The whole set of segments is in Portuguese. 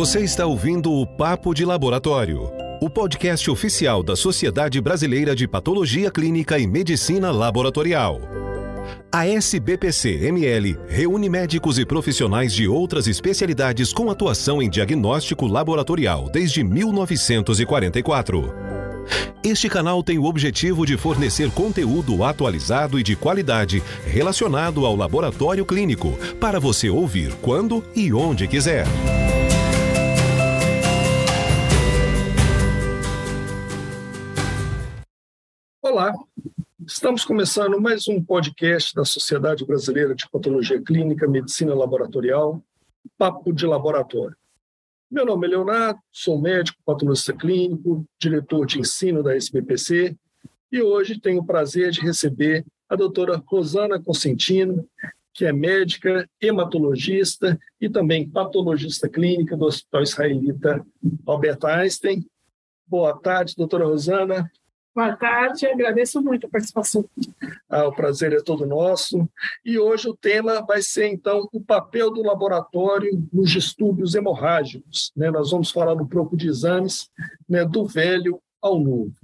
Você está ouvindo o Papo de Laboratório, o podcast oficial da Sociedade Brasileira de Patologia Clínica e Medicina Laboratorial. A SBPC-ML reúne médicos e profissionais de outras especialidades com atuação em diagnóstico laboratorial desde 1944. Este canal tem o objetivo de fornecer conteúdo atualizado e de qualidade relacionado ao laboratório clínico para você ouvir quando e onde quiser. Olá, estamos começando mais um podcast da Sociedade Brasileira de Patologia Clínica, Medicina Laboratorial, Papo de Laboratório. Meu nome é Leonardo, sou médico, patologista clínico, diretor de ensino da SBPC e hoje tenho o prazer de receber a doutora Rosana Consentino, que é médica, hematologista e também patologista clínica do Hospital Israelita Albert Einstein. Boa tarde, doutora Rosana. Boa tarde, agradeço muito a participação. Ah, o prazer é todo nosso. E hoje o tema vai ser, então, o papel do laboratório nos distúrbios hemorrágicos. Né? Nós vamos falar um pouco de exames né, do velho ao novo.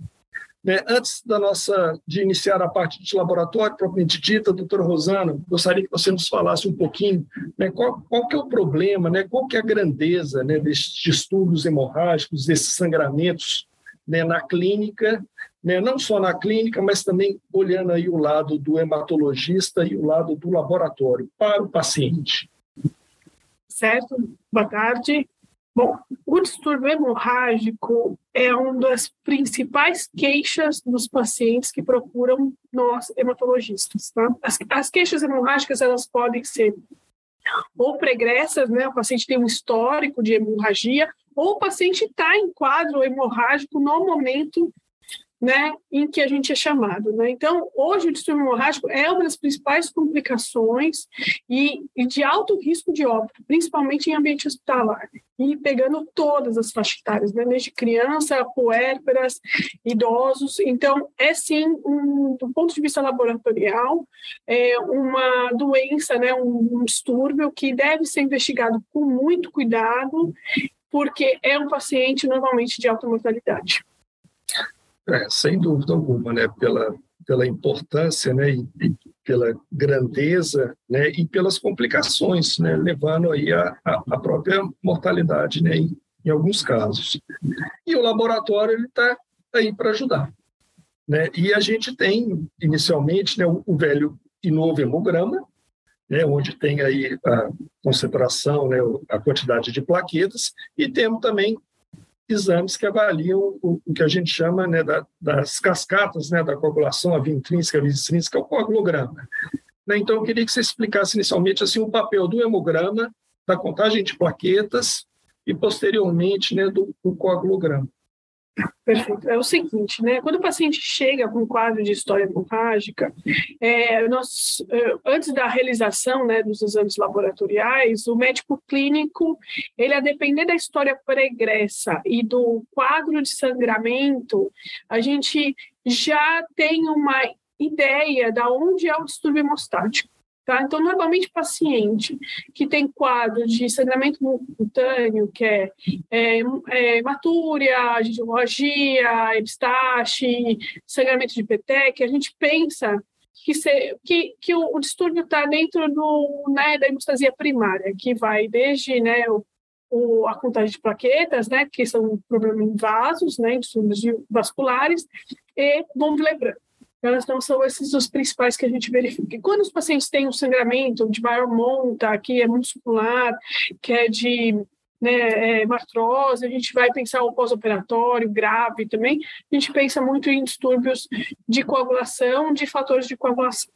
Né? Antes da nossa de iniciar a parte de laboratório propriamente dita, doutora Rosana, gostaria que você nos falasse um pouquinho né, qual, qual que é o problema, né, qual que é a grandeza né, desses distúrbios hemorrágicos, desses sangramentos né, na clínica né? não só na clínica, mas também olhando aí o lado do hematologista e o lado do laboratório para o paciente. Certo, boa tarde. Bom, o distúrbio hemorrágico é uma das principais queixas dos pacientes que procuram nós, hematologistas. Tá? As, as queixas hemorrágicas elas podem ser ou pregressas, né? O paciente tem um histórico de hemorragia, ou o paciente está em quadro hemorrágico no momento né, em que a gente é chamado. Né? Então, hoje o distúrbio hemorrágico é uma das principais complicações e, e, de alto risco de óbito, principalmente em ambiente hospitalar, e pegando todas as faixas etárias, né, desde criança, puérperas, idosos. Então, é sim, um, do ponto de vista laboratorial, é uma doença, né, um, um distúrbio que deve ser investigado com muito cuidado, porque é um paciente normalmente de alta mortalidade. É, sem dúvida alguma, né? Pela, pela importância, né? E, e, pela grandeza, né? E pelas complicações, né? Levando aí a, a, a própria mortalidade, né? Em, em, alguns casos. E o laboratório ele está aí para ajudar, né? E a gente tem inicialmente, né? O, o velho e novo hemograma, né, onde tem aí a concentração, né, a quantidade de plaquetas, e temos também exames que avaliam o, o que a gente chama né, da, das cascatas né, da coagulação, a via intrínseca, a via extrínseca, o coagulograma. Né, então, eu queria que você explicasse inicialmente assim, o papel do hemograma, da contagem de plaquetas e, posteriormente, né, do, do coagulograma. Perfeito. É o seguinte, né? Quando o paciente chega com um quadro de história hemorrágica, é, nós, é, antes da realização né, dos exames laboratoriais, o médico clínico, ele a depender da história pregressa e do quadro de sangramento, a gente já tem uma ideia da onde é o distúrbio hemostático. Tá? Então, normalmente, paciente que tem quadro de sangramento cutâneo, que é, é, é hematúria, hemorragia, epistaxe, sangramento de petec, a gente pensa que, se, que, que o, o distúrbio está dentro do, né, da hemostasia primária, que vai desde né, o, o, a contagem de plaquetas, né, que são problemas em vasos, né, distúrbios vasculares, e von Willebrand. Então, são esses os principais que a gente verifica. E quando os pacientes têm um sangramento de maior monta, que é muscular, que é de né, é, matrose, a gente vai pensar o pós-operatório grave também, a gente pensa muito em distúrbios de coagulação, de fatores de coagulação.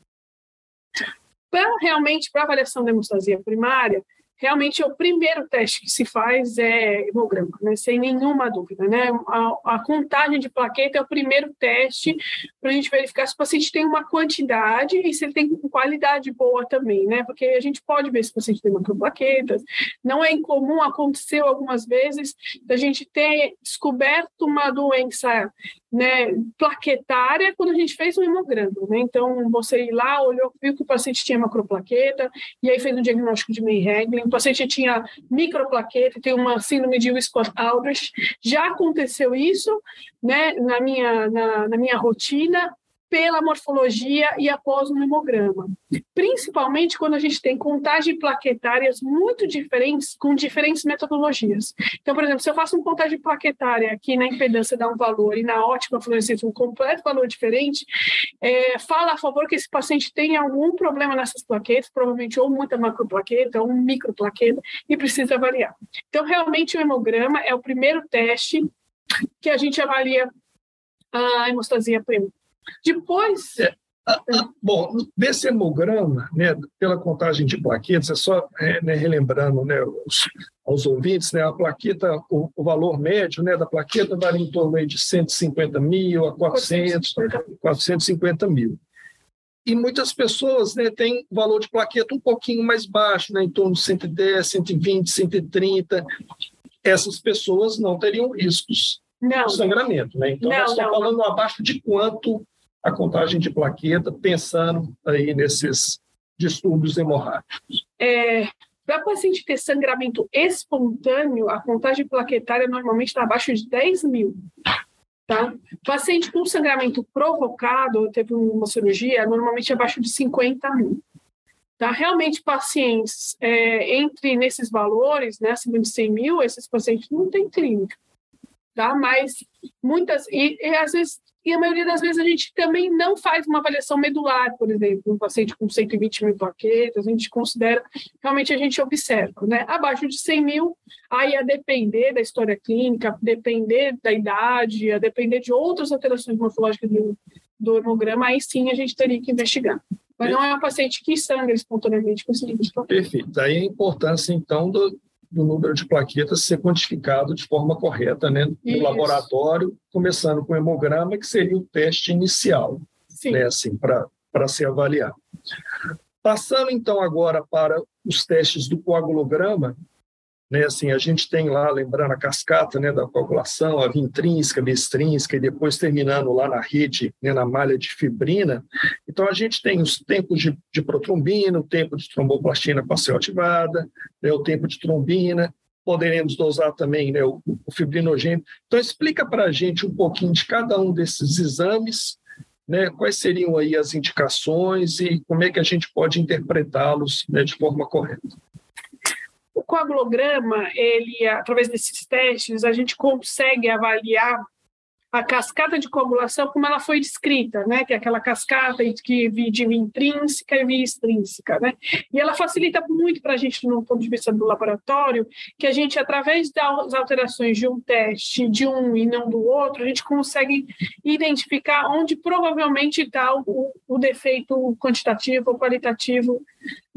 Para realmente, para avaliação da hemostasia primária, realmente o primeiro teste que se faz é hemograma, né, sem nenhuma dúvida. Né? A, a, contagem de plaqueta é o primeiro teste para a gente verificar se o paciente tem uma quantidade e se ele tem qualidade boa também, né? porque a gente pode ver se o paciente tem macroplaquetas. Não é incomum, aconteceu algumas vezes, da gente ter descoberto uma doença né, plaquetária quando a gente fez o hemograma. Né? Então, você ir lá, olhou, viu que o paciente tinha macroplaqueta, e aí fez um diagnóstico de May-Hegling, o paciente tinha microplaqueta, tem uma síndrome de Wiskott-Aldrich. Já aconteceu isso né, na, minha, na, na minha rotina, pela morfologia e após um hemograma. Principalmente quando a gente tem contagem plaquetárias muito diferentes, com diferentes metodologias. Então, por exemplo, se eu faço uma contagem plaquetária aqui na impedância dá um valor e na ótima fluorescência um completo valor diferente, é, fala a favor que esse paciente tem algum problema nessas plaquetas, provavelmente ou muita macroplaqueta ou microplaqueta, e precisa avaliar. Então, realmente, o hemograma é o primeiro teste que a gente avalia a hemostasia. Depois. É, bom, desse hemograma, né, pela contagem de plaquetas, é só é, né, relembrando né, os, aos ouvintes, né, a plaqueta, o, o, valor médio né, da plaqueta varia em torno de 150 mil a 400, 450 mil. E muitas pessoas né, têm valor de plaqueta um pouquinho mais baixo, né, em torno de 110, 120, 130. Essas pessoas não teriam riscos não. de sangramento. Né? Então, não, nós estamos falando abaixo de quanto a contagem de plaqueta, pensando aí nesses distúrbios hemorrágicos? É, para paciente ter sangramento espontâneo, a contagem plaquetária normalmente está abaixo de 10 mil. Tá? Paciente com sangramento provocado, teve uma cirurgia, normalmente abaixo de 50 mil. Tá? Realmente, pacientes é, entre nesses valores, né, acima de 100 mil, esses pacientes não têm clínica. Tá? Mas muitas, e, e às vezes e a maioria das vezes a gente também não faz uma avaliação medular, por exemplo, um paciente com 120 mil plaquetas, a gente considera, realmente a gente observa, né? Abaixo de 100 mil, aí a depender da história clínica, depender da idade, a depender de outras alterações morfológicas do, do hemograma, aí sim a gente teria que investigar. Mas não é um paciente que sangra espontaneamente com esse nível de Perfeito. Aí a importância, então, do, do número de plaquetas ser quantificado de forma correta né, no Isso. laboratório, começando com o hemograma, que seria o teste inicial, né, assim, para ser avaliado. Passando então agora para os testes do coagulograma, né, assim, a gente tem lá, lembrando a cascata né, da coagulação, a via intrínseca, extrínseca, e depois terminando lá na rede, né, na malha de fibrina. Então, a gente tem os tempos de, de protrombina, o tempo de tromboplastina parcial ativada, né, o tempo de trombina, poderemos dosar também né, o, o fibrinogênio. Então, explica para a gente um pouquinho de cada um desses exames, né, quais seriam aí as indicações e como é que a gente pode interpretá-los né, de forma correta. O coagulograma, ele, através desses testes, a gente consegue avaliar a cascata de coagulação como ela foi descrita, né? Que é aquela cascata que de via intrínseca e via extrínseca, né? E ela facilita muito para a gente, no ponto de vista do laboratório, que a gente, através das alterações de um teste, de um e não do outro, a gente consegue identificar onde provavelmente está o, o defeito quantitativo ou qualitativo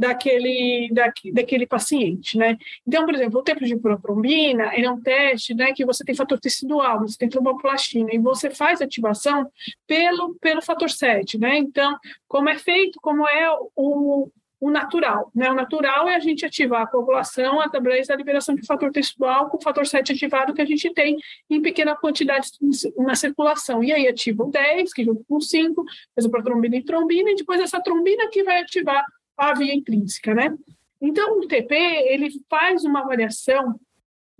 daquele, da, daquele paciente, né? Então, por exemplo, o tempo de protrombina, ele é um teste, né, que você tem fator tecidual, você tem tromboplastina, e você faz ativação pelo, pelo fator 7, né? Então, como é feito, como é o, o natural, né? O natural é a gente ativar a coagulação através da liberação de fator tecidual com o fator 7 ativado que a gente tem em pequena quantidade na circulação. E aí ativa o 10, que junto com o 5, faz a protrombina e trombina, e depois essa trombina que vai ativar a via intrínseca, né? Então, o TP, ele faz uma avaliação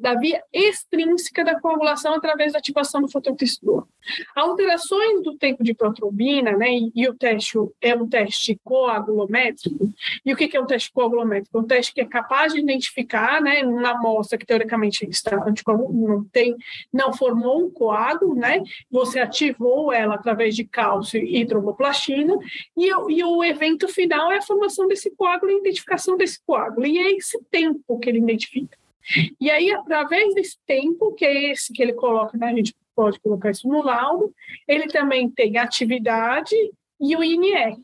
da via extrínseca da coagulação através da ativação do fototestador. Alterações do tempo de protrombina, né, e, o teste é um teste coagulométrico. E o que, que é um teste coagulométrico? Um teste que é capaz de identificar, né, numa amostra que teoricamente está não tem, não formou um coágulo, né, você ativou ela através de cálcio e tromboplastina, e, e o evento final é a formação desse coágulo e a identificação desse coágulo. E é esse tempo que ele identifica. E aí, através desse tempo, que é esse que ele coloca, né, a gente pode colocar isso no laudo, ele também tem atividade e o INR.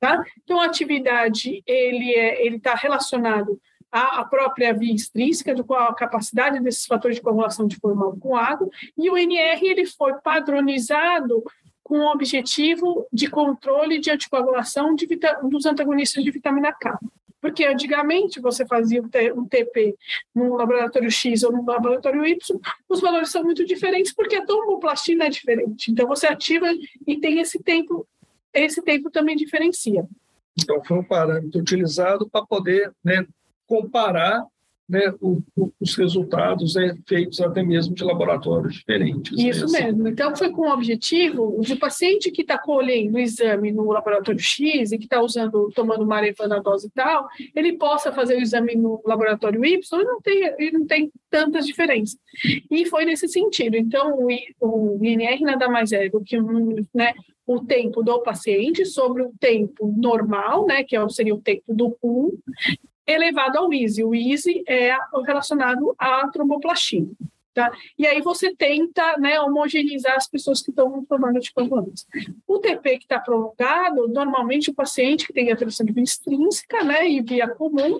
Tá? Então, a atividade ele é, está relacionado à, à, própria via extrínseca, do qual a capacidade desses fatores de coagulação de formar com água, e o INR ele foi padronizado com o objetivo de controle de anticoagulação de dos antagonistas de vitamina K. Porque antigamente você fazia um TP no laboratório X ou no laboratório Y, os valores são muito diferentes porque a tomboplastina é diferente. Então você ativa e tem esse tempo, esse tempo também diferencia. Então foi um parâmetro utilizado para poder né, comparar né, o, o, os resultados né, feitos até mesmo de laboratórios diferentes. Né, Isso né? mesmo. Então, foi com o objetivo de o paciente que está colhendo o exame no laboratório X e que está usando, tomando marefana dose e tal, ele possa fazer o exame no laboratório Y e não tem, e não tem tantas diferenças. E foi nesse sentido. Então, o, o INR nada mais é do que um, né, o tempo do paciente sobre o tempo normal, né, que é seria o tempo do pool, elevado ao EASY. O EASY é relacionado à tromboplastina. Tá? E aí você tenta né, homogeneizar as pessoas que estão tomando anticoagulantes. O TP que está prolongado, normalmente o paciente que tem alteração de via extrínseca né, e via comum,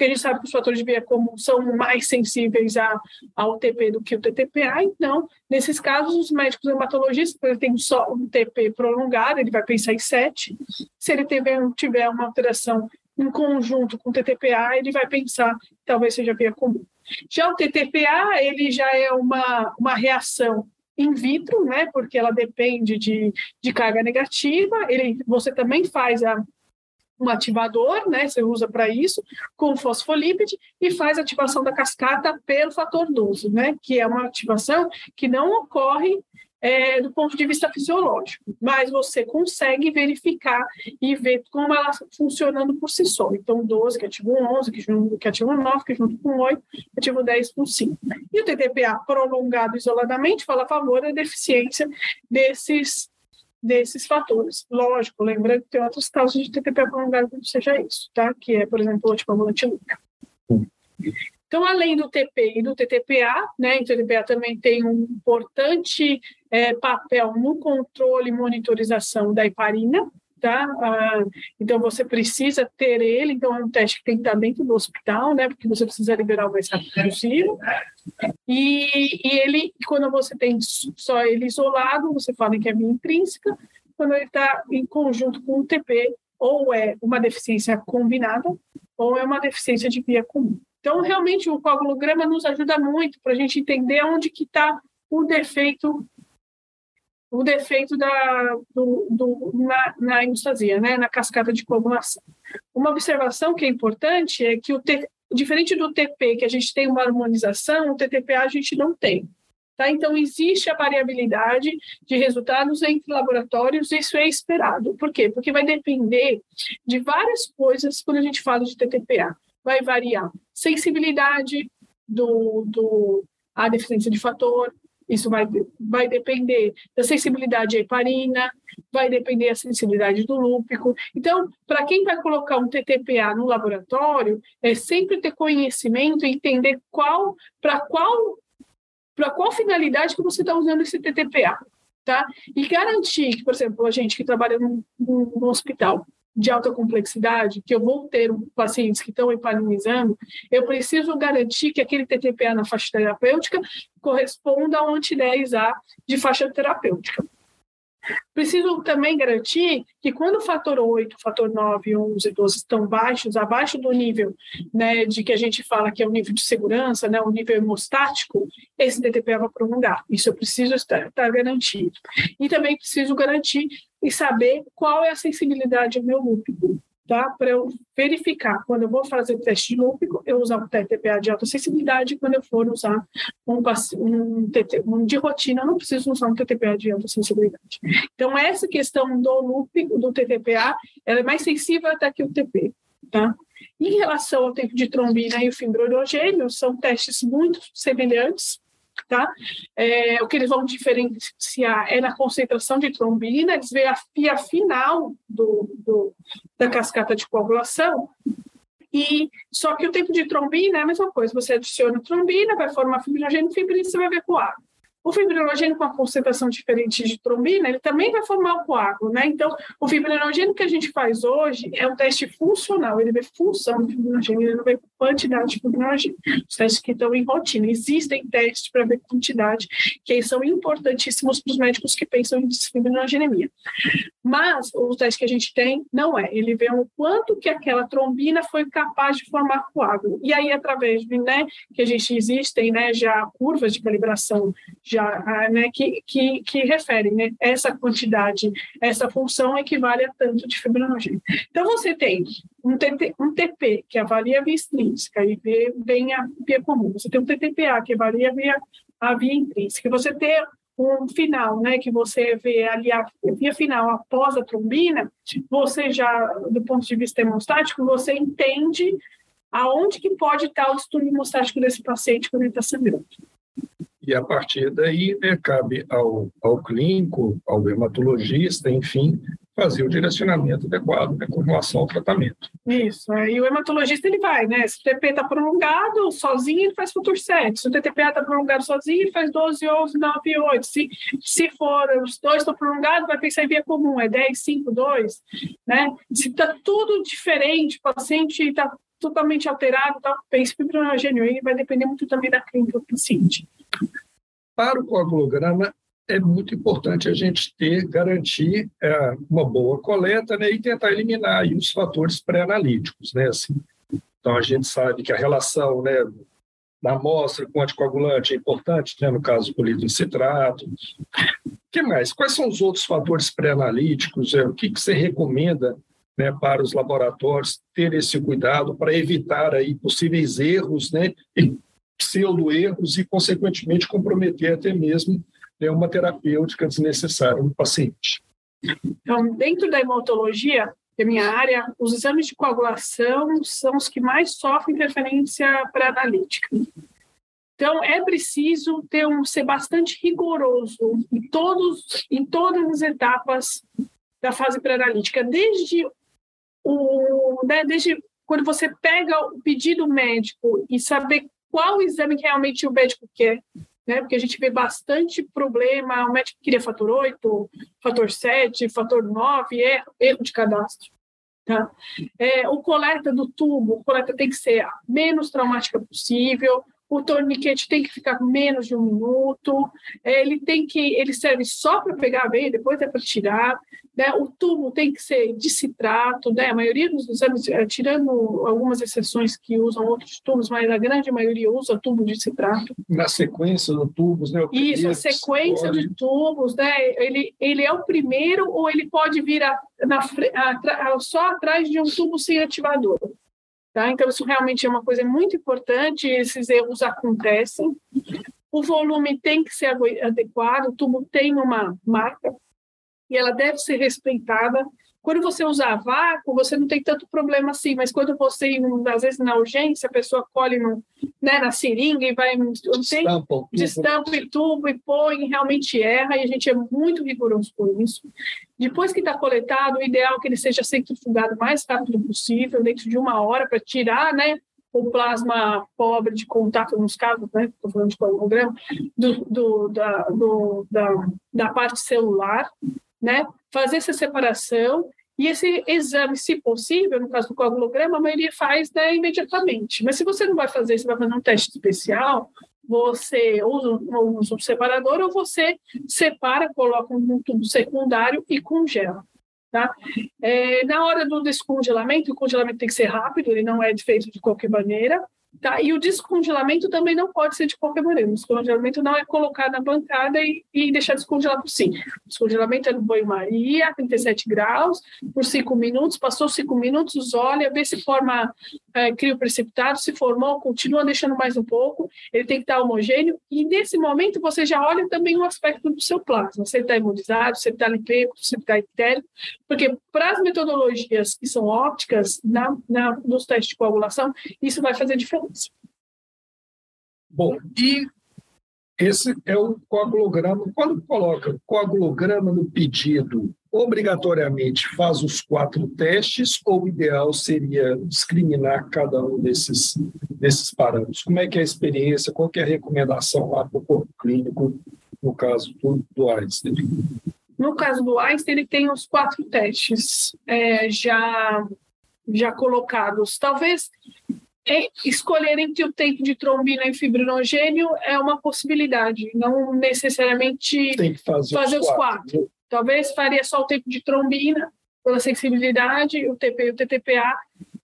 porque a gente sabe que os fatores de via comum são mais sensíveis a, ao TP do que o TTPA, então, nesses casos, os médicos hematologistas, ele tem só um TP prolongado, ele vai pensar em 7. Se ele tiver, tiver uma alteração em conjunto com o TTPA, ele vai pensar que talvez seja via comum. Já o TTPA, ele já é uma, uma reação in vitro, né, porque ela depende de, de carga negativa, ele, você também faz a, um ativador, né, você usa para isso, com fosfolípide, e faz ativação da cascata pelo fator 12, né, que é uma ativação que não ocorre é, do ponto de vista fisiológico, mas você consegue verificar e ver como ela funcionando por si só. Então, 12 que ativa 11, que, junto, que ativa 9, que junto com 8, ativa 10 com 5. E o TTPA prolongado isoladamente fala a favor da deficiência desses desses fatores. Lógico, lembrando que tem outros casos de TTPA prolongado que não seja isso, tá? Que é, por exemplo, o anticoagulante. Então, além do TP e do TTPA, né, o TTPA também tem um importante é, papel no controle e monitorização da heparina, tá? Ah, então, você precisa ter ele, então é um teste que tem que estar dentro do hospital, né, porque você precisa liberar o mais rápido possível. E, e ele, quando você tem só ele isolado, você fala que é via intrínseca, quando ele está em conjunto com o TP, ou é uma deficiência combinada, ou é uma deficiência de via comum. Então, realmente, o coagulograma nos ajuda muito para a gente entender onde que está o defeito o defeito da, do, do, na, na hemostasia, né, na cascata de coagulação. Uma observação que é importante é que, o T, diferente do TP, que a gente tem uma harmonização, o TTPA a gente não tem. Tá? Então, existe a variabilidade de resultados entre laboratórios, isso é esperado. Por quê? Porque vai depender de várias coisas quando a gente fala de TTPA vai variar sensibilidade do, do a deficiência de fator, isso vai, vai depender da sensibilidade à heparina, vai depender da sensibilidade do lúpico. Então, para quem vai colocar um TTPA no laboratório, é sempre ter conhecimento e entender qual, para qual, para qual finalidade que você está usando esse TTPA, tá? E garantir que, por exemplo, a gente que trabalha num, num hospital, de alta complexidade, que eu vou ter pacientes que estão heparinizando, eu preciso garantir que aquele TTPA na faixa terapêutica corresponda ao anti-10A de faixa terapêutica. Preciso também garantir que quando o fator 8, fator 9, 11, 12 estão baixos, abaixo do nível né, de que a gente fala que é o nível de segurança, né, o nível hemostático, esse TTP vai prolongar. Isso eu preciso estar, estar garantido. E também preciso garantir e saber qual é a sensibilidade do meu lúpico tá? Para eu verificar quando eu vou fazer teste lúpico, eu usar um TTPA de alta sensibilidade, quando eu for usar um, um, TT, um de rotina, eu não preciso usar um TTPA de alta sensibilidade. Então, essa questão do lúpico, do TTPA, ela é mais sensível até que o TP, tá? Em relação ao tempo de trombina e o fibrohidrogênio, são testes muito semelhantes, tá? É, o que eles vão diferenciar é na concentração de trombina, eles veem a via final do, do, da cascata de coagulação, e só que o tempo de trombina é a mesma coisa, você adiciona trombina, vai formar fibrogênio, fibrina, você vai ver com água. O fibrinogênio com a concentração diferente de trombina, ele também vai formar o coágulo, né? Então, o fibrinogênio que a gente faz hoje é um teste funcional, ele vê função do fibrinogênio, ele não vê quantidade de fibrinogênio. Os testes que estão em rotina. Existem testes para ver quantidade, que são importantíssimos para os médicos que pensam em desfibrinogenemia. Mas o teste que a gente tem não é. Ele vê o quanto que aquela trombina foi capaz de formar coágulo. E aí, através né, que a gente existem, né, já curvas de calibração já, ah, né, que, que, que né, essa quantidade, essa função equivale a tanto de fibrinogênio. Então, você tem um, TT, um TP, que avalia a via extrínseca e vê bem a via comum. Você tem um TTPA, que avalia a via, a via intrínseca. Você tem um final, né, que você vê ali a via final após a trombina, você já, do ponto de vista hemostático, você entende aonde que pode estar o distúrbio hemostático desse paciente quando ele está sangrando. E a partir daí, né, cabe ao, ao clínico, ao hematologista, enfim, fazer o direcionamento adequado né, com relação ao tratamento. Isso, e o hematologista ele vai, né? Se o TP está prolongado, sozinho ele faz Futur 7. Se o TTPA está prolongado sozinho, ele faz 12, 11, 9, 8. Se, se for, os dois estão prolongados, vai pensar em via comum, é 10, 5, 2, né? Se está tudo diferente, o paciente está totalmente alterado, então pense fibrinogênio, e vai depender muito também da clínica do paciente. Para o coagulograma, é muito importante a gente ter, garantir é, uma boa coleta né, e tentar eliminar aí, os fatores pré-analíticos. Né, assim. Então, a gente sabe que a relação né, da amostra com anticoagulante é importante, né, no caso do litrocitrato. O que mais? Quais são os outros fatores pré-analíticos? É, o que, que você recomenda né, para os laboratórios ter esse cuidado para evitar aí possíveis erros, né, pseudo-erros e, consequentemente, comprometer até mesmo né, uma terapêutica desnecessária no paciente. Então, dentro da hematologia, que é minha área, os exames de coagulação são os que mais sofrem interferência pré-analítica. Então, é preciso ter um, ser bastante rigoroso em, todos, em todas as etapas da fase pré-analítica, desde o, né, desde quando você pega o pedido médico e saber qual exame que realmente o médico quer, né? Porque a gente vê bastante problema, o médico queria fator 8, fator 7, fator 9, erro, erro de cadastro. Tá? É, o coleta do tubo, o coleta tem que ser a menos traumática possível, o torniquete tem que ficar menos de um minuto, é, ele tem que, ele serve só para pegar a veia, depois é para tirar, né? o tubo tem que ser de citrato, né? a maioria dos exames, é, tirando algumas exceções que usam outros tubos, mas a grande maioria usa tubo de citrato. Na sequência dos tubos, né? Isso, a sequência pode... de tubos, né? ele, ele é o primeiro ou ele pode vir a, na, a, a, só atrás de um tubo sem ativador. Tá? Então, isso realmente é uma coisa muito importante, esses erros acontecem. O volume tem que ser adequado, o tubo tem uma marca e ela deve ser respeitada. Quando você usa vácuo, você não tem tanto problema assim, mas quando você, às vezes na urgência, a pessoa colhe no, né, na seringa e vai. Destampa, destampa e tubo e põe, realmente erra, e a gente é muito rigoroso por isso. Depois que está coletado, o ideal é que ele seja centrifugado o mais rápido possível, dentro de uma hora, para tirar né, o plasma pobre de contato, nos casos, né, estou falando de do, do, da, do, da, da parte celular, né, fazer essa separação e esse exame, se possível, no caso do coagulograma, a maioria faz né, imediatamente. Mas se você não vai fazer, você vai fazer um teste especial, você usa, usa um separador ou você separa, coloca um tubo secundário e congela. Tá? É, na hora do descongelamento, o congelamento tem que ser rápido, ele não é feito de qualquer maneira. Tá? E o descongelamento também não pode ser de qualquer maneira. O descongelamento não é colocar na bancada e, e deixar descongelar por si. O descongelamento é no banho-maria, 37 graus, por 5 minutos. Passou 5 minutos, olha, vê se forma é, crio precipitado. Se formou, continua deixando mais um pouco. Ele tem que estar homogêneo. E nesse momento você já olha também o aspecto do seu plasma. Se ele está imunizado, se ele está lipêmico, se ele está etérico. Porque para as metodologias que são ópticas, na, na, nos testes de coagulação, isso vai fazer diferença. Bom, e esse é o coagulograma. Quando coloca coagulograma no pedido, obrigatoriamente faz os quatro testes ou o ideal seria discriminar cada um desses, desses parâmetros? Como é que é a experiência? Qual é a recomendação lá para o corpo clínico no caso do, do Einstein? No caso do Einstein, ele tem os quatro testes é, já, já colocados. Talvez é, escolher entre o tempo de trombina e fibrinogênio é uma possibilidade, não necessariamente fazer, fazer os, quatro. os quatro. Talvez faria só o tempo de trombina, pela sensibilidade, o TP e o TTPA,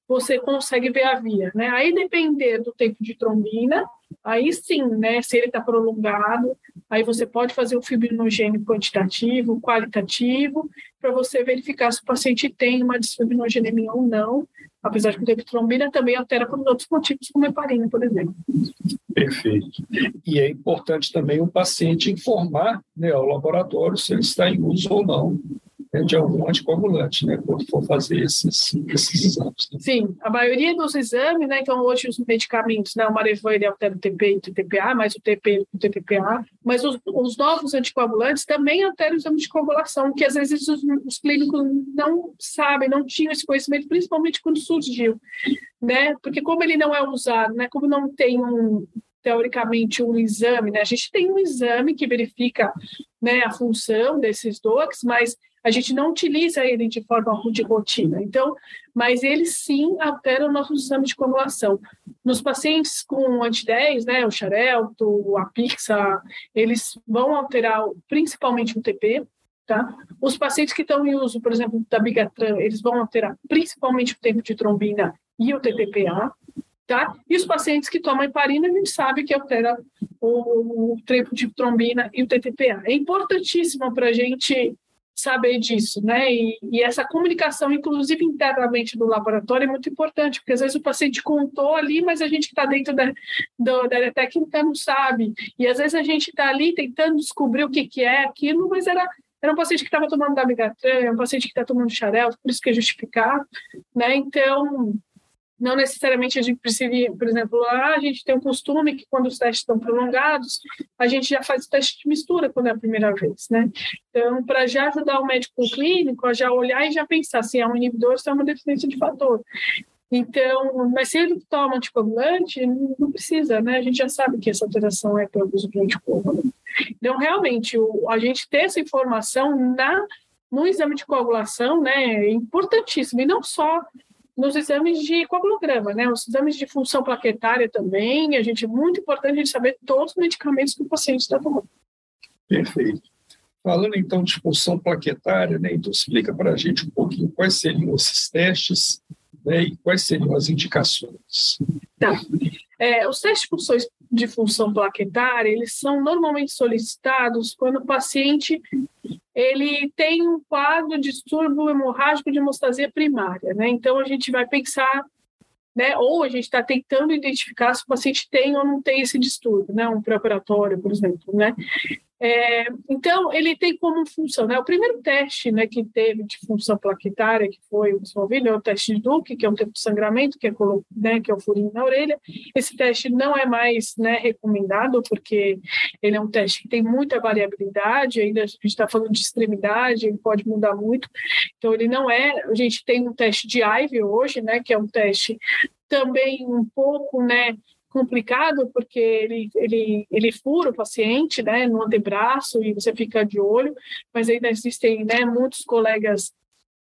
você consegue ver a via. Né? Aí, depender do tempo de trombina, aí sim, né, se ele está prolongado, aí você pode fazer o fibrinogênio quantitativo, qualitativo, para você verificar se o paciente tem uma desfibrinogenemia ou não, apesar de de trombina também altera por outros motivos, como heparina, por exemplo. Perfeito. E é importante também o paciente informar né, ao laboratório se ele está em uso ou não de algum anticoagulante, né, quando for fazer esses, esses exames. Né? Sim, a maioria dos exames, né, então hoje os medicamentos, né, o Marevan ele altera o TP e o TTPA, mais o TP e o TTPA, mas os, os, novos anticoagulantes também alteram o exame de coagulação, que às vezes os, os, clínicos não sabem, não tinham esse conhecimento, principalmente quando surgiu, né, porque como ele não é usado, né, como não tem um teoricamente um exame, né? A gente tem um exame que verifica né, a função desses DOCs, mas a gente não utiliza ele de forma de rotina. Então, mas eles sim alteram o nosso exame de coagulação. Nos pacientes com anti-10, né, o Xarelto, o Apixa, eles vão alterar principalmente o TP, tá? Os pacientes que estão em uso, por exemplo, da Bigatran, eles vão alterar principalmente o tempo de trombina e o TTPA, tá? E os pacientes que tomam heparina, a gente sabe que altera o, o tempo de trombina e o TTPA. É importantíssimo para a gente saber disso, né? E, e, essa comunicação, inclusive internamente do laboratório, é muito importante, porque às vezes o paciente contou ali, mas a gente que está dentro da, do, da área técnica não sabe. E às vezes a gente está ali tentando descobrir o que, que é aquilo, mas era era um paciente que estava tomando é um paciente que está tomando xarel, por isso que é justificado, né? Então, não necessariamente a gente precisa, por exemplo, ah, a gente tem um costume que quando os testes estão prolongados, a gente já faz o teste de mistura quando é a primeira vez, né? Então, para já ajudar o médico clínico a já olhar e já pensar se é um inibidor, se é uma deficiência de fator. Então, mas se ele toma anticoagulante, não precisa, né? A gente já sabe que essa alteração é pelo uso do anticoagulante. Então, realmente, o, a gente ter essa informação na no exame de coagulação, né, é importantíssimo, e não só nos exames de coagulograma, né? Os exames de função plaquetária também, a gente é muito importante a gente saber todos os medicamentos que o paciente está tomando. Perfeito. Falando então de função plaquetária, né? Então explica para a gente um pouquinho quais seriam esses testes né? e quais seriam as indicações. Tá. É, os testes de funções de função plaquetária, eles são normalmente solicitados quando o paciente ele tem um quadro de distúrbio hemorrágico de hemostasia primária, né? Então a gente vai pensar, né? Ou a gente está tentando identificar se o paciente tem ou não tem esse distúrbio, né? Um pré-operatório, por exemplo, né? É, então, ele tem como função, né? O primeiro teste né, que teve de função plaquetária, que foi o desenvolvido, é o teste de Duke, que é um tempo de sangramento, que é, né, que é o furinho na orelha. Esse teste não é mais né, recomendado, porque ele é um teste que tem muita variabilidade, ainda a gente está falando de extremidade, ele pode mudar muito. Então, ele não é. A gente tem um teste de IVE hoje, né, que é um teste também um pouco, né? Complicado porque ele, ele, ele fura o paciente né, no antebraço e você fica de olho, mas ainda existem né, muitos colegas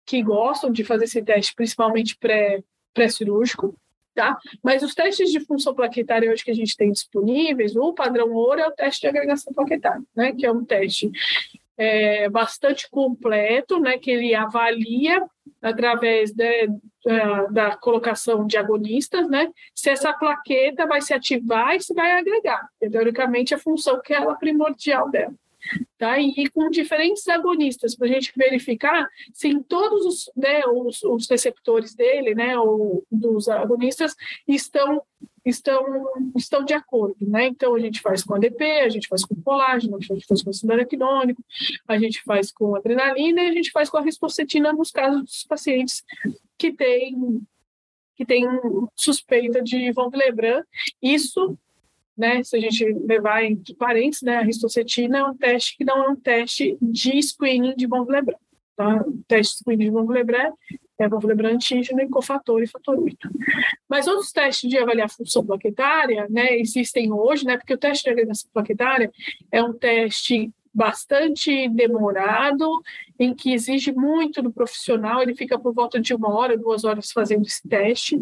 que gostam de fazer esse teste, principalmente pré, pré-cirúrgico, tá? Mas os testes de função plaquetária hoje que a gente tem disponíveis, o padrão ouro é o teste de agregação plaquetária, né? Que é um teste é, bastante completo, né? Que ele avalia através de, da, colocação de agonistas, né? Se essa plaqueta vai se ativar e se vai agregar. Teoricamente, a função que é a primordial dela. Tá? E com diferentes agonistas, para a gente verificar se em todos os, né, os, os receptores dele, né, ou dos agonistas, estão estão, estão de acordo, né? Então, a gente faz com ADP, a gente faz com colágeno, a gente faz com ácido araquidônico, a gente faz com adrenalina e a gente faz com a rispocetina nos casos dos pacientes que têm que tem suspeita de von Willebrand. Isso, né, se a gente levar entre parênteses, né, a ristocetina é um teste que não é um teste de screening de von Willebrand. Tá? O teste de screening de von Willebrand É, vamos lembrar antígeno e cofator e fator 8. Mas outros testes de avaliar a função plaquetária, né, existem hoje, né, porque o teste de agregação plaquetária é um teste bastante demorado, em que exige muito do profissional, ele fica por volta de uma hora, duas horas fazendo esse teste.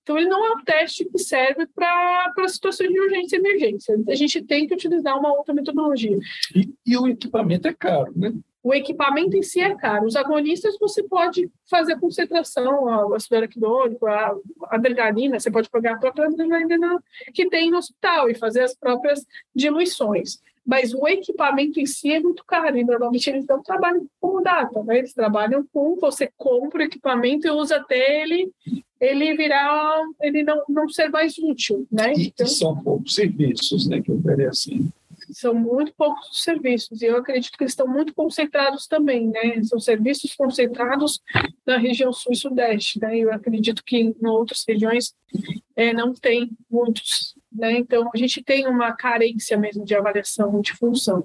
Então, ele não é um teste que serve para situações de urgência e emergência. A gente tem que utilizar uma outra metodologia. E, e o equipamento é caro, né? O equipamento em si é caro. Os agonistas você pode fazer a concentração, o ácido araquidônico, a adrenalina, você pode pegar a própria adrenalina que tem no hospital e fazer as próprias diluições mas o equipamento em si é muito caro e normalmente eles não trabalham com data, né? Eles trabalham com você compra o equipamento e usa até ele ele virar ele não não ser mais útil, né? E, então, são poucos serviços, né, que oferecem. São muito poucos serviços e eu acredito que estão muito concentrados também, né? São serviços concentrados na região sul e sudeste, né? Eu acredito que em outras regiões é, não tem muitos né? Então, a gente tem uma carência mesmo de avaliação de função.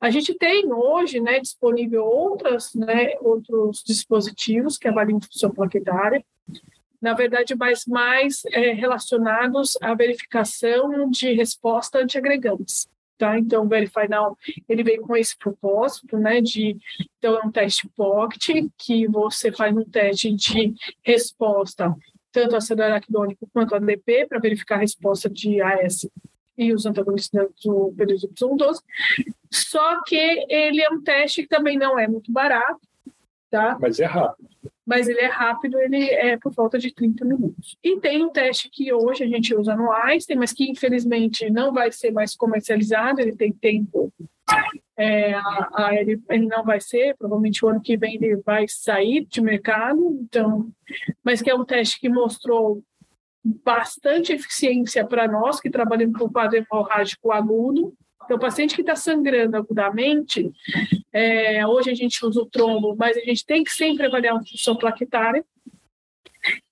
A gente tem hoje né, disponível outras, né, outros dispositivos que avaliam função plaquetária, na verdade, mais, mais é, relacionados à verificação de resposta antiagregantes. Tá? Então, o Verify Now, ele vem com esse propósito, né, de, então, é um teste POCT, que você faz um teste de resposta tanto araquidônico quanto ADP, para verificar a resposta de AS e os antagonistas do período Y12. Só que ele é um teste que também não é muito barato, tá? Mas é rápido. Mas ele é rápido, ele é por volta de 30 minutos. E tem um teste que hoje a gente usa no Einstein, mas que infelizmente não vai ser mais comercializado, ele tem tempo é, a, a, ele, ele, não vai ser, provavelmente o ano que vem ele vai sair de mercado, então, mas que é um teste que mostrou bastante eficiência para nós que trabalhamos com quadro hemorrágico agudo. Então, o paciente que está sangrando agudamente, é, hoje a gente usa o trombo, mas a gente tem que sempre avaliar a função plaquetária,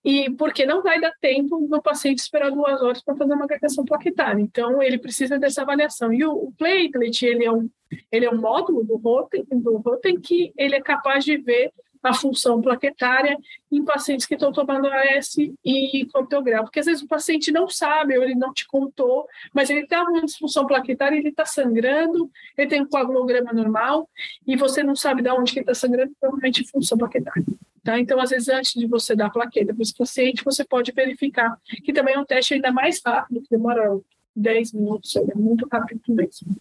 e porque não vai dar tempo do paciente esperar duas horas para fazer uma agregação plaquetária. Então, ele precisa dessa avaliação. E o, o platelet, ele é um, ele é um módulo do Rotem, do Rotem que ele é capaz de ver a função plaquetária em pacientes que estão tomando AS e clopidogrel. Porque às vezes o paciente não sabe ou ele não te contou, mas ele está com uma disfunção plaquetária, ele está sangrando, ele tem um coagulograma normal e você não sabe de onde que está sangrando, provavelmente função plaquetária. Tá? Então, às vezes, antes de você dar a plaqueta para esse paciente, você pode verificar, que também é um teste ainda mais rápido, que demora 10 minutos, é muito rápido mesmo.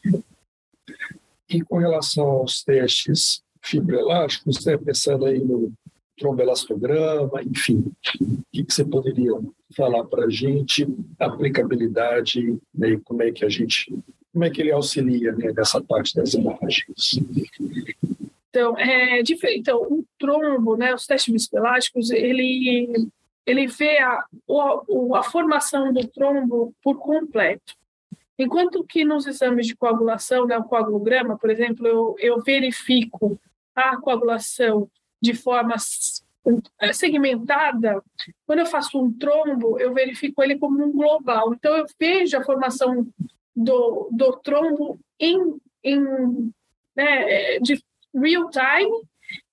E com relação aos testes fibroelásticos, né, pensando aí no tromboelastograma, enfim, o que, você poderia falar para a gente, a aplicabilidade, né, como é que a gente, como é que ele auxilia né, nessa parte das imagens? Então, é, então, o trombo, né, os testes viscoelásticos, ele, ele vê a, a, a formação do trombo por completo. Enquanto que nos exames de coagulação, né, o coagulograma, por exemplo, eu, eu verifico a coagulação de forma é, segmentada, quando eu faço um trombo, eu verifico ele como um global. Então, eu vejo a formação do, do trombo em, em né, de real time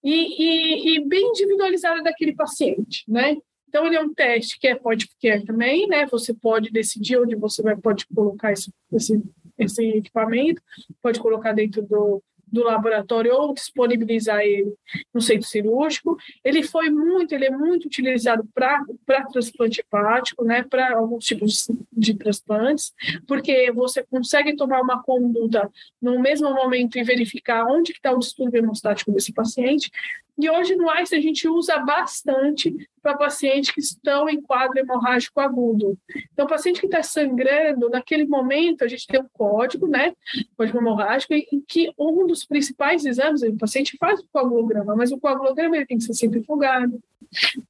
e, e, e, bem individualizada daquele paciente, né? Então, ele é um teste que é pode care também, né? Você pode decidir onde você vai, pode colocar esse, esse, esse equipamento, pode colocar dentro do, do laboratório ou disponibilizar ele no centro cirúrgico. Ele foi muito, ele é muito utilizado para transplante hepático, né, para alguns tipos de, transplantes, porque você consegue tomar uma conduta no mesmo momento e verificar onde está o distúrbio hemostático desse paciente, e hoje no ICE a gente usa bastante para pacientes que estão em quadro hemorrágico agudo. Então, paciente que está sangrando, naquele momento a gente tem um código, né? Código hemorrágico, em que um dos principais exames, o paciente faz o coagulograma, mas o coagulograma ele tem que ser centrifugado,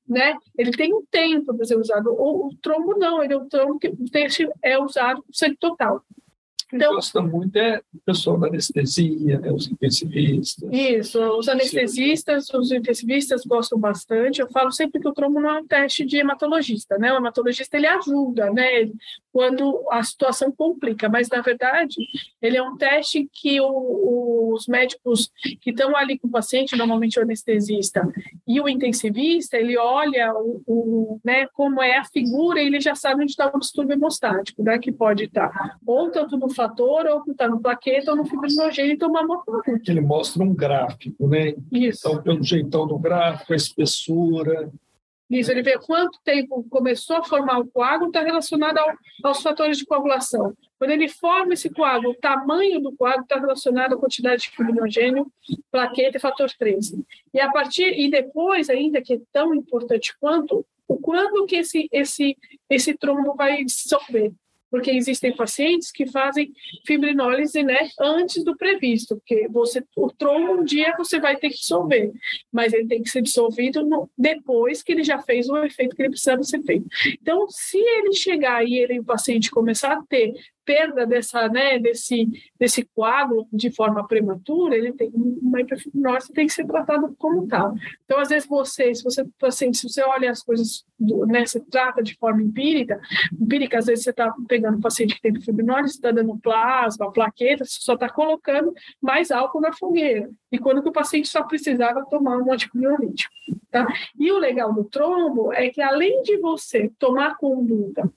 né? Ele tem um tempo para ser usado. O, o trombo não, ele é um trombo que o teste é usado com sangue total. Que então, gosta muito é o pessoal da anestesia, né, os intensivistas. Isso, os anestesistas, os intensivistas gostam bastante. Eu falo sempre que o trombo não é um teste de hematologista, né? O hematologista ele ajuda, né? Quando a situação complica, mas na verdade ele é um teste que o, os médicos que estão ali com o paciente, normalmente o anestesista e o intensivista, ele olha o, o né, como é a figura e ele já sabe onde está o distúrbio hemostático, né? Que pode estar ou tanto no fator, ou está no plaqueta, ou no fibrinogênito, ou mamografia. Ele mostra um gráfico, né? Isso. Então, pelo jeitão do gráfico, a espessura, isso, ele vê quanto tempo começou a formar o coágulo, está relacionado ao, aos fatores de coagulação. Quando ele forma esse coágulo, o tamanho do coágulo está relacionado à quantidade de fibrinogênio, plaqueta e fator 13. E a partir e depois ainda que é tão importante quanto o quando que esse esse esse trombo vai dissolver porque existem pacientes que fazem fibrinólise né, antes do previsto, porque você, o trombo um dia você vai ter que dissolver, mas ele tem que ser dissolvido no, depois que ele já fez o efeito que ele precisava ser feito. Então, se ele chegar e ele, o paciente começar a ter perda dessa, né, desse, desse coágulo de forma prematura, ele tem uma hiperfibrinose tem que ser tratado como tal. Então, às vezes você, se você paciente, se você olha as coisas, do, né, você trata de forma empírica, empírica, às vezes você está pegando um paciente que tem fibrinose, está dando plasma, plaqueta, você só está colocando mais álcool na fogueira. E quando que o paciente só precisava tomar um antipiolítico. Tá? E o legal do trombo é que além de você tomar conduta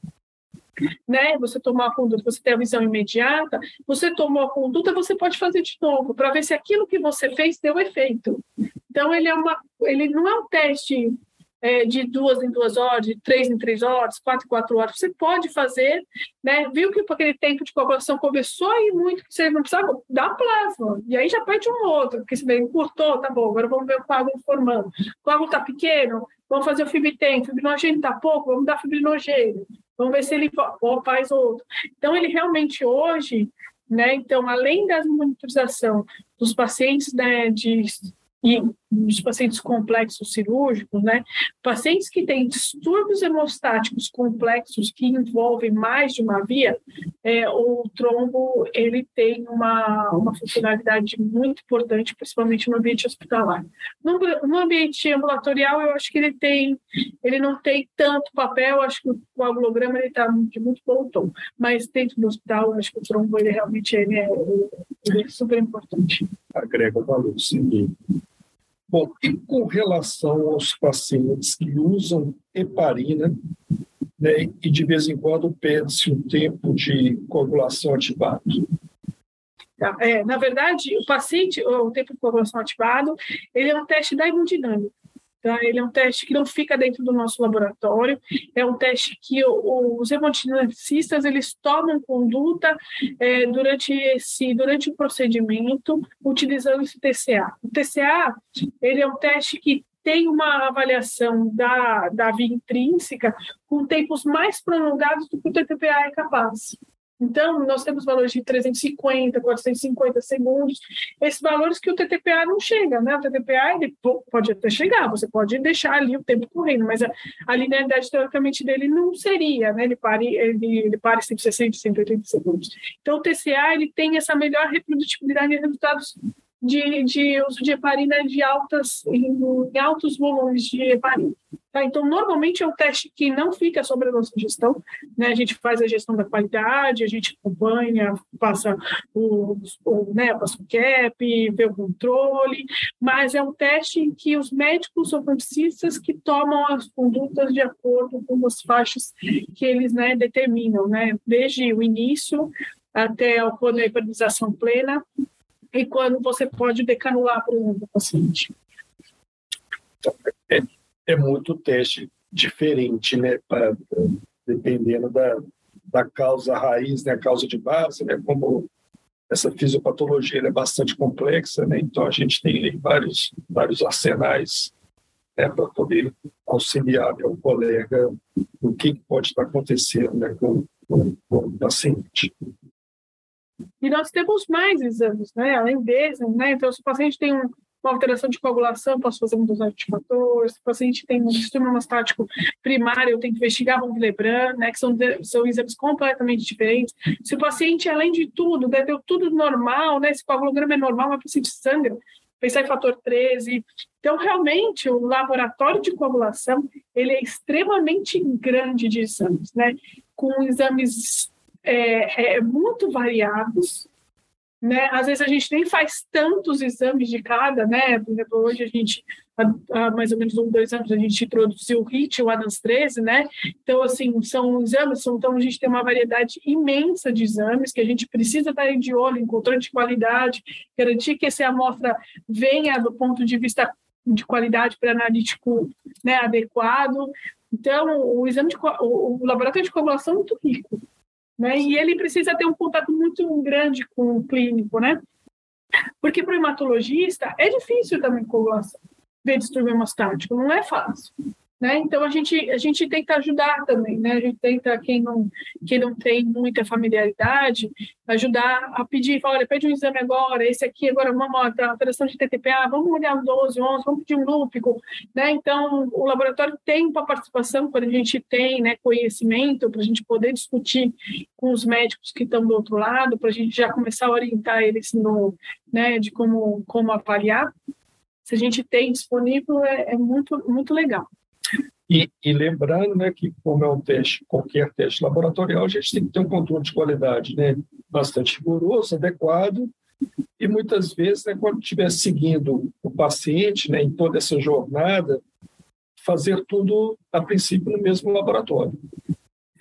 né? Você tomou a conduta, você tem a visão imediata, você tomou a conduta, você pode fazer de novo para ver se aquilo que você fez deu efeito. Então ele é uma, ele não é um teste é, de duas em duas horas, de três em três horas, quatro em quatro horas. Você pode fazer, né? Viu que aquele tempo de coagulação começou a ir muito, você não precisava dar plasma. E aí já pede um outro, porque se bem encurtou, tá bom, agora vamos ver o coágulo formando. O coágulo está pequeno, vamos fazer o fibritém, fibrinogênio está pouco, vamos dar fibrinogênio. Vamos ver se ele faz outro. Então, ele realmente hoje, né, então, além da monitorização dos pacientes né, de e os pacientes complexos cirúrgicos, né? Pacientes que têm distúrbios hemostáticos complexos que envolvem mais de uma via, é, o trombo ele tem uma, uma funcionalidade muito importante, principalmente no ambiente hospitalar. No, no ambiente ambulatorial, eu acho que ele tem, ele não tem tanto papel, acho que o coagulograma ele está de muito bom tom, mas dentro do hospital, acho que o trombo ele realmente ele é, ele é super importante. Agrega valor, sim. Bom, e com relação aos pacientes que usam heparina, né, e de vez em quando perde-se um tempo de coagulação ativado? Tá, é, na verdade, o paciente, o tempo de coagulação ativado, ele é um teste da hemodinâmica. Tá? Ele é um teste que não fica dentro do nosso laboratório, é um teste que os hemodinamicistas eles tomam conduta é, durante esse durante o procedimento utilizando esse TCA. O TCA ele é um teste que tem uma avaliação da, da via intrínseca com tempos mais prolongados do que o TTPA é capaz. Então, nós temos valores de 350, 450 segundos, esses valores que o TTPA não chega, né? O TTPA ele pode até chegar, você pode deixar ali o tempo correndo, mas a, a linearidade, teoricamente, dele não seria, né? Ele para, ele, ele para em 160, 180 segundos. Então, o TCA ele tem essa melhor reprodutibilidade de resultados de, de uso de heparina de altas, em, em altos volumes de heparina. Tá? Então, normalmente é um teste que não fica sobre a nossa gestão, né? a gente faz a gestão da qualidade, a gente acompanha, passa o, o, né, passa o CAP, vê o controle, mas é um teste em que os médicos ortodontistas que tomam as condutas de acordo com as faixas que eles né, determinam, né? desde o início até a hipernização plena, e quando você pode decanular para o paciente. É, é muito teste diferente, né? Pra, dependendo da, da causa raiz, né? A causa de base, né? Como essa fisiopatologia é bastante complexa, né? Então a gente tem vários vários arsenais né, para poder auxiliar né, o colega no que pode estar acontecendo né, com, com, com o paciente. E nós temos mais exames, né? Além desses, né? Então, se o paciente tem um, uma alteração de coagulação, posso fazer um dosagem de fatores. Se o paciente tem um distúrbio hemostático primário, eu tenho que investigar von Willebrand, né, que são, são exames completamente diferentes. Se o paciente, além de tudo, né, deu tudo normal, né, esse coagulograma é normal, mas o paciente sangra, pensar em fator 13. Então, realmente, o laboratório de coagulação, ele é extremamente grande de exames, né? Com exames é, é, muito variados, né? Às vezes a gente nem faz tantos exames de cada, né? Por exemplo, hoje a gente, há, mais ou menos um, dois anos, a gente introduziu o HIT, o ADAMS 13, né? Então, assim, são exames, são, então a gente tem uma variedade imensa de exames que a gente precisa estar de olho em controle de qualidade, garantir que essa amostra venha do ponto de vista de qualidade pré-analítico né, adequado. Então, o exame de, o, o laboratório de coagulação é muito rico. Né? E ele precisa ter um contato muito grande com o clínico, né? Porque para o hematologista é difícil também coagulação, ver distúrbio hemostático, não é fácil. Né? Então a gente a gente tenta ajudar também, né? A gente tenta quem não quem não tem muita familiaridade ajudar a pedir, olha, pede um exame agora, esse aqui agora vamos a alteração de TTPA, vamos olhar o 12, 11, vamos pedir um lúpico, né? Então o laboratório tem uma participação quando a gente tem, né, conhecimento para a gente poder discutir com os médicos que estão do outro lado, para a gente já começar a orientar eles no, né, de como como avaliar. Se a gente tem disponível é, é muito muito legal. E, e, lembrando né, que, como é um teste, qualquer teste laboratorial, a gente tem que ter um controle de qualidade né, bastante rigoroso, adequado, e muitas vezes, né, quando estiver seguindo o paciente né, em toda essa jornada, fazer tudo, a princípio, no mesmo laboratório.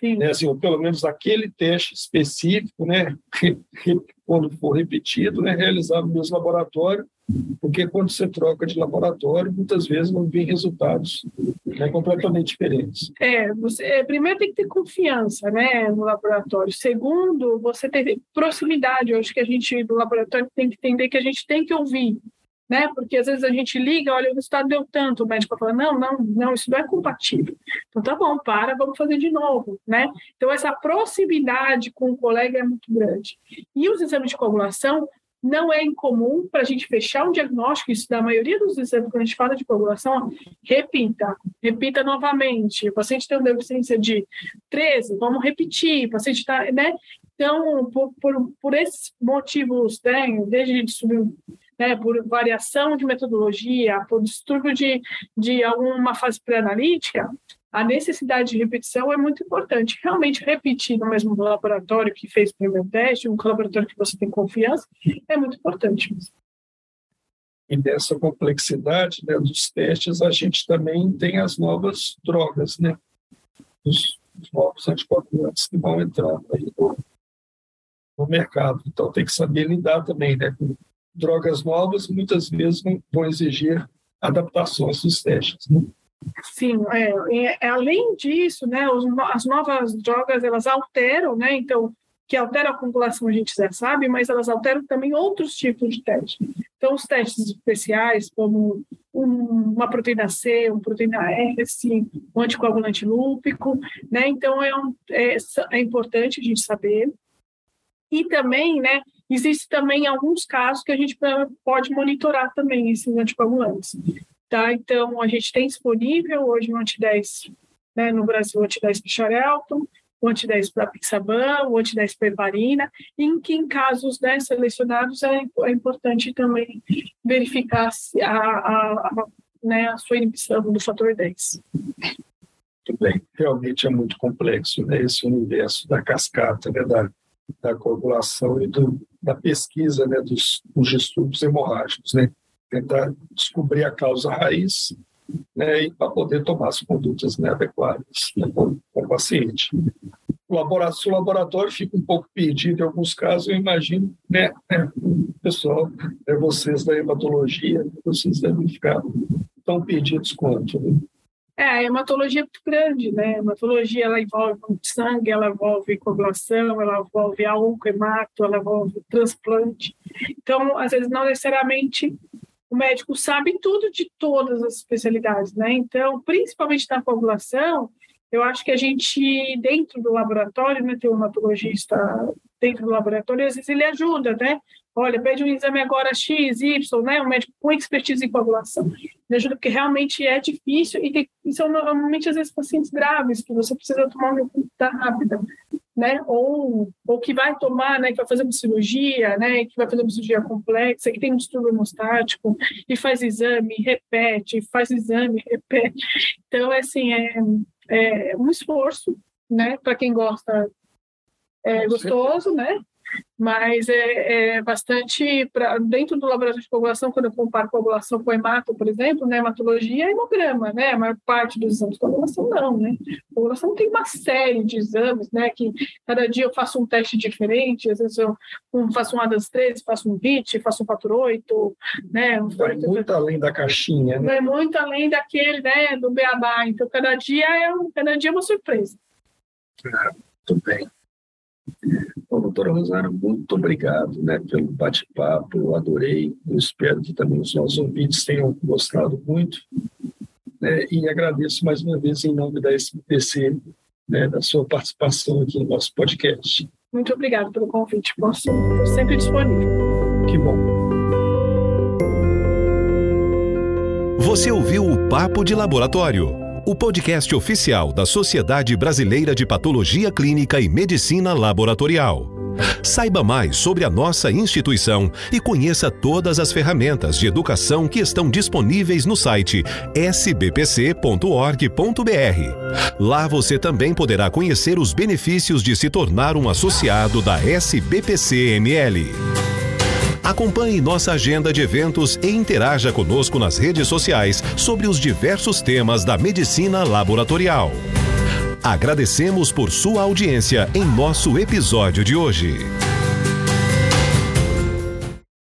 Né, assim, ou pelo menos aquele teste específico, né, quando for repetido, né, realizar no mesmo laboratório, porque quando você troca de laboratório, muitas vezes não vem resultados né, completamente diferentes. É, você, é, primeiro tem que ter confiança né, no laboratório. Segundo, você ter proximidade. Eu acho que a gente, do laboratório, tem que entender que a gente tem que ouvir. Né? Porque às vezes a gente liga, olha, o resultado deu tanto, o médico fala, não, não, não, isso não é compatível. Então tá bom, para, vamos fazer de novo, né? Então essa proximidade com o colega é muito grande. E os exames de coagulação, não é incomum para a gente fechar um diagnóstico, isso da maioria dos exames, quando a gente fala de coagulação, repita, repita novamente. O paciente tem uma deficiência de 13, vamos repetir, o paciente está, né? Então, por, por, por esses motivos, né, desde subir, né, por variação de metodologia, por distúrbio de, de alguma fase pré-analítica, a necessidade de repetição é muito importante. Realmente repetir no mesmo laboratório que fez o primeiro teste, um laboratório que você tem confiança, é muito importante. E dessa complexidade né, dos testes, a gente também tem as novas drogas, né? Os, os novos anticoagulantes que vão entrando aí no, no mercado. Então tem que saber lidar também, né? Com drogas novas, muitas vezes vão exigir adaptações dos testes, né? Sim, é, é, além disso, né, os, as novas drogas elas alteram, né, então que altera a população a gente já sabe, mas elas alteram também outros tipos de testes. Então, os testes especiais, como um, uma proteína C, uma proteína S, um anticoagulante lúpico, né? Então, é, um, é, é importante a gente saber. E também, né, existe também alguns casos que a gente pode monitorar também esses anticoagulantes. Tá? Então, a gente tem disponível hoje o anti-10 né, no Brasil, o anti-10 para Xarelton, o anti-10 para Pixaban, o anti-10 para Heparina, em que em casos né, selecionados é, é importante também verificar a, a, a, né, a sua inibição do fator 10. Muito bem, realmente é muito complexo né, esse universo da cascata, né, da, da coagulação e do, da pesquisa né, dos, dos distúrbios hemorrágicos. Né? tentar descobrir a causa raiz né, e para poder tomar as condutas né, adequadas né, o paciente. O laboratório, o laboratório fica um pouco perdido em alguns casos, eu imagino, né, né pessoal, né, vocês da hematologia, vocês devem ficar tão perdidos quanto. É, a hematologia é muito grande, né? A hematologia ela envolve sangue, ela envolve coagulação, ela envolve hemato, ela envolve transplante. Então, às vezes, não necessariamente o médico sabe tudo de todas as especialidades, né? Então, principalmente na coagulação, eu acho que a gente, dentro do laboratório, né, tem um hematologista dentro do laboratório, às vezes ele ajuda, né? Olha, pede um exame agora X, Y, né? Um médico com expertise em coagulação. Me ajuda porque realmente é difícil e, tem, e são normalmente, às vezes, pacientes graves que você precisa tomar uma consulta rápida, né? Ou, ou que vai tomar, né? Que vai fazer uma cirurgia, né? Que vai fazer uma cirurgia complexa, que tem um distúrbio hemostático e faz exame, repete, faz exame, repete. Então, assim, é, é um esforço, né? Para quem gosta, é gostoso, né? Mas é, é bastante para dentro do laboratório de coagulação, quando eu comparo coagulação com hemato, por exemplo, né, hematologia é hemograma, né, a maior parte dos exames de coagulação não, né, coagulação tem uma série de exames, né, que cada dia eu faço um teste diferente, às vezes eu um, faço um ADAS 13, faço um VIT, faço um fator 8, né, um vai muito além da caixinha, né? Vai muito além daquele, né, do beabá, então cada dia é, um, cada dia é uma surpresa. Ah, muito bem. Bom, doutora Rosário, muito obrigado né, pelo bate-papo, eu adorei, eu espero que também os nossos ouvintes tenham gostado muito, né, e agradeço mais uma vez em nome da SBPC, né, da sua participação aqui no nosso podcast. Muito obrigado pelo convite, posso, estou sempre disponível. Que bom. Você ouviu o Papo de Laboratório o podcast oficial da Sociedade Brasileira de Patologia Clínica e Medicina Laboratorial. Saiba mais sobre a nossa instituição e conheça todas as ferramentas de educação que estão disponíveis no site sbpc.org.br. Lá você também poderá conhecer os benefícios de se tornar um associado da SBPC-ML. Acompanhe nossa agenda de eventos e interaja conosco nas redes sociais sobre os diversos temas da medicina laboratorial. Agradecemos por sua audiência em nosso episódio de hoje.